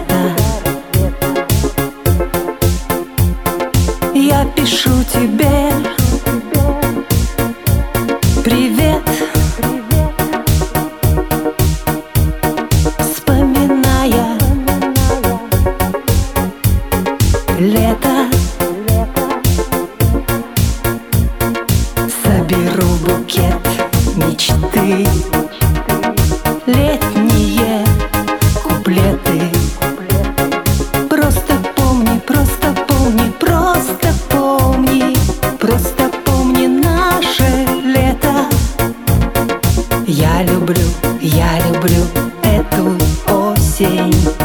света Я пишу тебе Привет. Вспоминая Лето. Соберу букет мечты. Просто помни наше лето. Я люблю, я люблю эту осень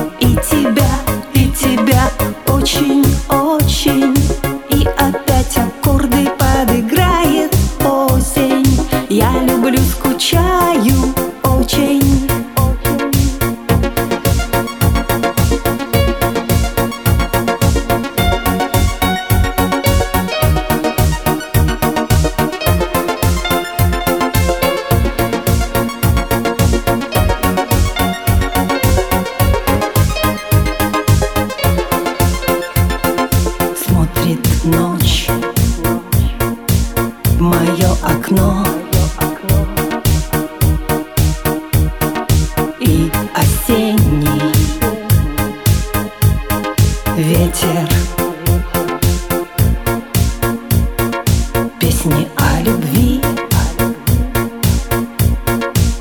Песни о любви.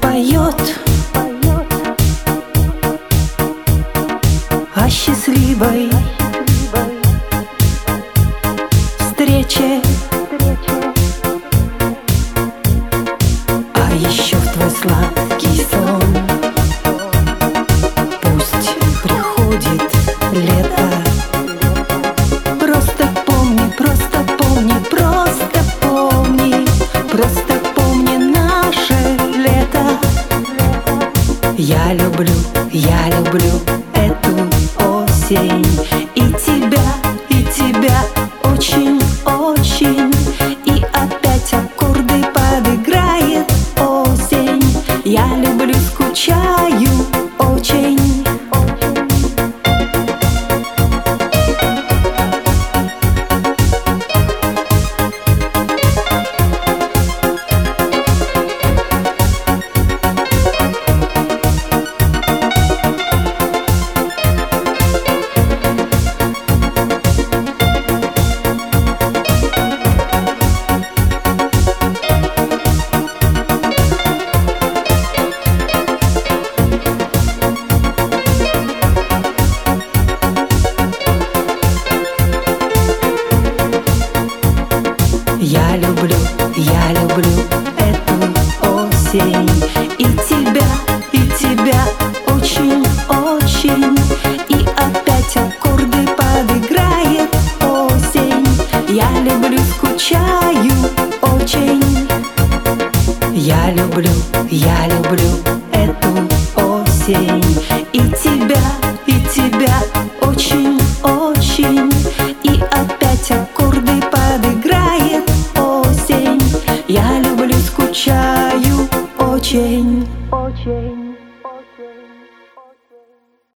Поет. О счастливой встрече Я люблю, я люблю эту осень. И тебя, и тебя очень-очень. И опять аккорды подыграет осень. Я люблю, скучаю тебя очень-очень. И опять аккорды подыграет осень. Я люблю, скучаю очень. Я люблю, я люблю эту осень. И тебя, и тебя очень-очень. И опять аккорды подыграет осень. Я люблю, скучаю очень. Очень